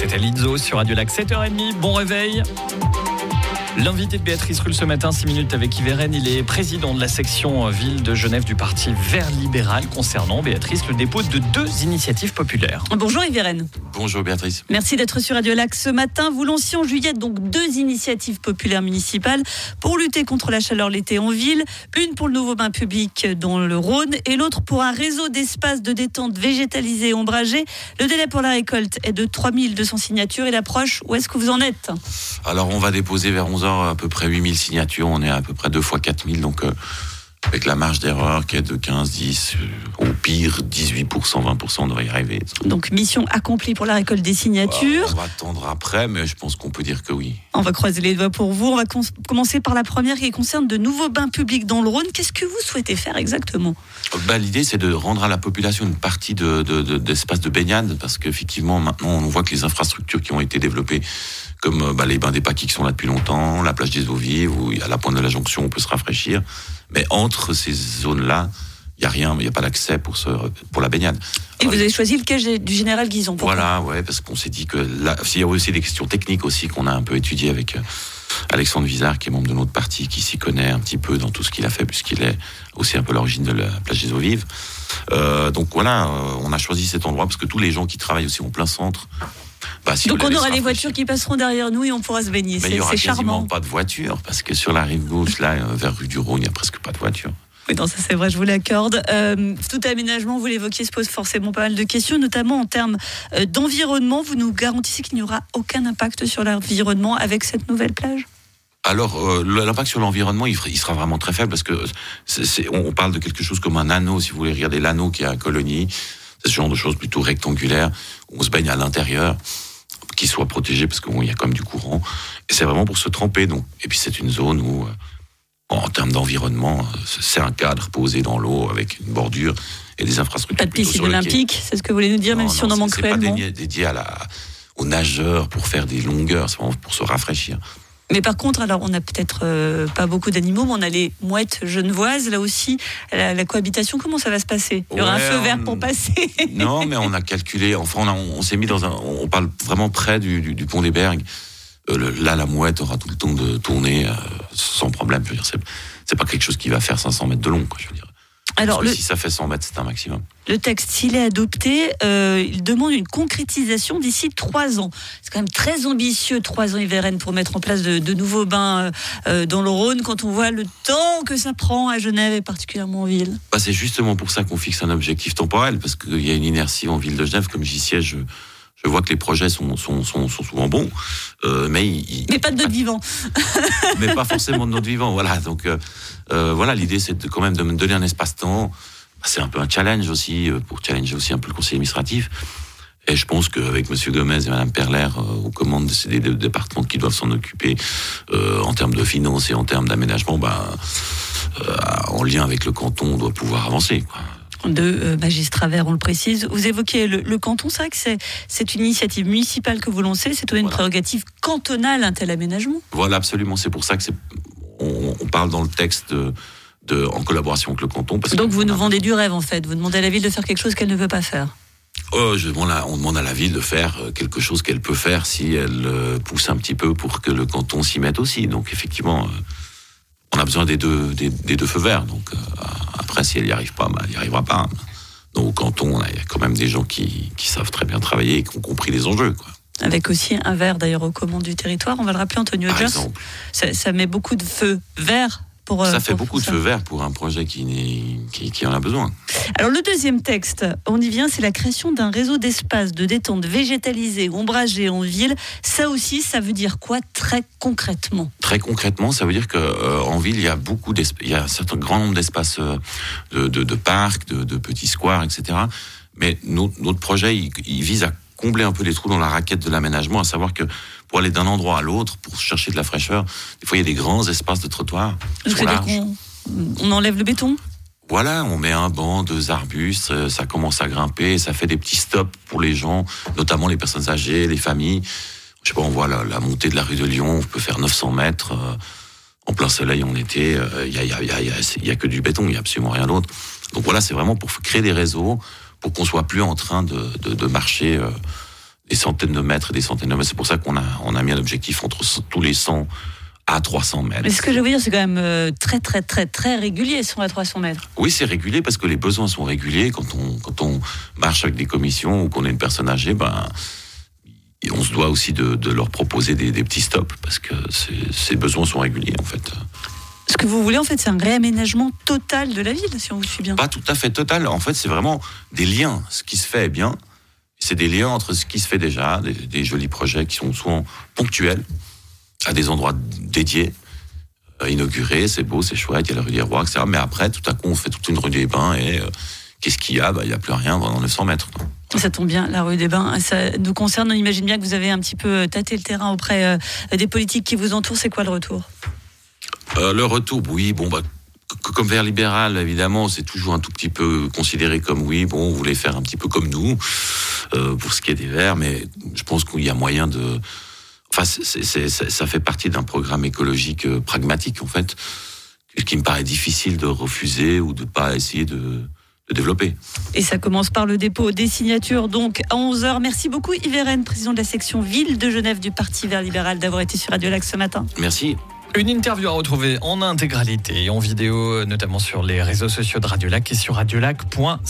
C'était Lizzo sur Radio Lac 7h30. Bon réveil. L'invité de Béatrice Rulle ce matin, 6 minutes avec Yveren, il est président de la section ville de Genève du parti Vert Libéral concernant, Béatrice, le dépôt de deux initiatives populaires. Bonjour Yveren. Bonjour Béatrice. Merci d'être sur Radio Lac ce matin. Vous lanciez en juillet donc deux initiatives populaires municipales pour lutter contre la chaleur l'été en ville. Une pour le nouveau bain public dans le Rhône et l'autre pour un réseau d'espaces de détente végétalisés et ombragés. Le délai pour la récolte est de 3200 signatures et l'approche, où est-ce que vous en êtes? Alors on va déposer vers 11 à peu près 8000 signatures. On est à peu près deux fois 4000. Donc, euh, avec la marge d'erreur qui est de 15, 10, euh, au pire 18%, 20%, on devrait y arriver. Donc, mission accomplie pour la récolte des signatures. on va attendre après, mais je pense qu'on peut dire que oui. On va croiser les doigts pour vous. On va commencer par la première qui concerne de nouveaux bains publics dans le Rhône. Qu'est-ce que vous souhaitez faire exactement? Bah, L'idée, c'est de rendre à la population une partie d'espace de, de baignade, parce qu'effectivement, maintenant, on voit que les infrastructures qui ont été développées comme euh, bah, les bains des paquis qui sont là depuis longtemps, la plage des eaux vives, où à la pointe de la jonction, on peut se rafraîchir. Mais entre ces zones-là, il n'y a rien, il n'y a pas d'accès pour, pour la baignade. Et vous avez choisi le quai du général Guison Voilà, ouais, parce qu'on s'est dit que là, il y a aussi des questions techniques aussi qu'on a un peu étudiées avec euh, Alexandre Vizard, qui est membre de notre parti, qui s'y connaît un petit peu dans tout ce qu'il a fait, puisqu'il est aussi un peu l'origine de la plage des eaux vives. Euh, donc voilà, on a choisi cet endroit parce que tous les gens qui travaillent aussi en plein centre bah, Donc on aura les voitures qui passeront derrière nous et on pourra se baigner. C'est charmant. pas de voitures parce que sur la rive gauche, là, euh, vers rue du Rhône, il n'y a presque pas de voitures. Oui, non, ça c'est vrai, je vous l'accorde. Euh, tout aménagement, vous l'évoquiez, se pose forcément pas mal de questions, notamment en termes euh, d'environnement. Vous nous garantissez qu'il n'y aura aucun impact sur l'environnement avec cette nouvelle plage? Alors, l'impact sur l'environnement, il, sera vraiment très faible parce que on parle de quelque chose comme un anneau, si vous voulez regarder l'anneau qui est à Colonie. C'est ce genre de choses plutôt rectangulaires. On se baigne à l'intérieur qui soit protégé parce qu'il y a quand même du courant. Et c'est vraiment pour se tremper. Donc. Et puis c'est une zone où, euh, en termes d'environnement, euh, c'est un cadre posé dans l'eau avec une bordure et des infrastructures. Pas de piscine olympique, c'est ce que vous voulez nous dire, même si on en manque cruellement. C'est pas dédié, à la, aux nageurs pour faire des longueurs, c'est vraiment pour se rafraîchir. Mais par contre, alors on n'a peut-être euh, pas beaucoup d'animaux, mais on a les mouettes genevoises. Là aussi, la, cohabitation, comment ça va se passer? Il y aura un feu vert pour passer Non, mais on a calculé. Enfin, on, s'est mis dans un. On parle vraiment près du, pont des Bergues. Euh, là, la mouette aura tout le temps de tourner euh, sans problème. Je veux dire, c'est pas quelque chose qui va faire 500 mètres de long. Quoi, je veux dire. Alors, si ça fait 100 mètres, c'est un maximum. Le texte, s'il est adopté, euh, il demande une concrétisation d'ici trois ans. C'est quand même très ambitieux, trois ans IVRN, pour mettre en place de, nouveaux bains euh, euh, dans le Rhône, quand on voit le temps que ça prend à Genève et particulièrement en ville. Bah, c'est justement pour ça qu'on fixe un objectif temporel, parce qu'il y a une inertie en ville de Genève, comme j'y siège je vois que les projets sont, sont, sont, souvent bons, euh, mais mais pas de notre vivant. mais pas forcément de notre vivant. Voilà. Donc euh, euh, voilà, l'idée c'est quand même de me donner un espace-temps. C'est un peu un challenge aussi pour challenger aussi un peu le conseil administratif. Et je pense qu'avec Monsieur Gomez et Madame Perler aux commandes de ces deux départements qui doivent s'en occuper en termes de finances et en termes d'aménagement, ben, en lien avec le canton, on doit pouvoir avancer. Quoi de euh, magistrats verts, on le précise. Vous évoquez le, canton, c'est vrai que c'est une initiative municipale que vous lancez, c'est une prérogative cantonale, un tel aménagement Voilà, absolument. C'est pour ça que on, on, parle dans le texte de, en collaboration avec le canton. Donc vous nous vendez du rêve en fait, vous demandez à la ville de faire quelque chose qu'elle ne veut pas faire Oh, je demande on demande à la ville de faire euh, quelque chose qu'elle peut faire si elle euh, pousse un petit peu pour que le canton s'y mette aussi. Donc effectivement, on a besoin des deux, des, deux feux verts. Donc après, si elle n'y arrive pas, bah, elle n'y arrivera pas. Donc au canton, il y a quand même des gens qui, savent très bien travailler et qui ont compris les enjeux. Quoi. Avec aussi un verre d'ailleurs aux commandes du territoire, on va le rappeler, Antonio Jones. Ça, ça met beaucoup de feux verts ça euh, fait beaucoup de feu vert pour un projet qui, qui, en a besoin. Alors le deuxième texte, on y vient, c'est la création d'un réseau d'espaces de détente végétalisés, ombragés en ville. Ça aussi, ça veut dire quoi très concrètement? Très concrètement, ça veut dire qu'en euh, ville, il y a beaucoup il y a un certain grand nombre d'espaces euh, de, de, parcs, de, petits squares, etc. Mais notre, notre projet, il vise à combler un peu les trous dans la raquette de l'aménagement, à savoir que pour aller d'un endroit à l'autre, pour chercher de la fraîcheur, des fois il y a des grands espaces de trottoir. On, enlève le béton? Voilà, on met un banc, deux arbustes, euh, ça commence à grimper, ça fait des petits stops pour les gens, notamment les personnes âgées, les familles. Je sais pas, on voit la, montée de la rue de Lyon, on peut faire 900 mètres. Euh, en plein soleil en été, il n'y a, y a, que du béton, il n'y a absolument rien d'autre. Donc voilà, c'est vraiment pour créer des réseaux, pour qu'on soit plus en train de, marcher euh, des centaines de mètres et des centaines de mètres. C'est pour ça qu'on a, on a mis un objectif entre tous les 100 à 300 mètres. Mais ce que je veux dire, c'est quand même euh, très, très, très, très régulier, 100 à 300 mètres. Oui, c'est régulier parce que les besoins sont réguliers. Quand on, quand on marche avec des commissions ou qu'on est une personne âgée, ben, on se doit aussi de, de leur proposer des, des, petits stops parce que ces besoins sont réguliers, en fait. Ce que vous voulez, en fait, c'est un réaménagement total de la ville, si on vous suit bien. Pas tout à fait total. En fait, c'est vraiment des liens. Ce qui se fait est bien. C'est des liens entre ce qui se fait déjà, des, des jolis projets qui sont souvent ponctuels, à des endroits dédiés, euh, inaugurés, c'est beau, c'est chouette, il y a la rue des Rois, etc. Mais après, tout à coup, on fait toute une rue des Bains et euh, qu'est-ce qu'il y a? Bah, Il n'y a plus rien dans 900 mètres. Ça tombe bien, la rue des Bains. Ça nous concerne, on imagine bien que vous avez un petit peu tâté le terrain auprès euh, des politiques qui vous entourent. C'est quoi le retour? Euh, Le retour, oui, bon, bah, comme vert libéral, évidemment, c'est toujours un tout petit peu considéré comme oui, bon, on voulait faire un petit peu comme nous euh, pour ce qui est des verts, mais je pense qu'il y a moyen de. Enfin, ça fait partie d'un programme écologique euh, pragmatique, en fait, qui me paraît difficile de refuser ou de pas essayer de, développer. Et ça commence par le dépôt des signatures, donc à 11h. Merci beaucoup, Yves président de la section Ville de Genève du Parti Vert Libéral, d'avoir été sur Radio Lac ce matin. Merci. Une interview à retrouver en intégralité et en vidéo, notamment sur les réseaux sociaux de Radio Lac et sur radiolac.ca.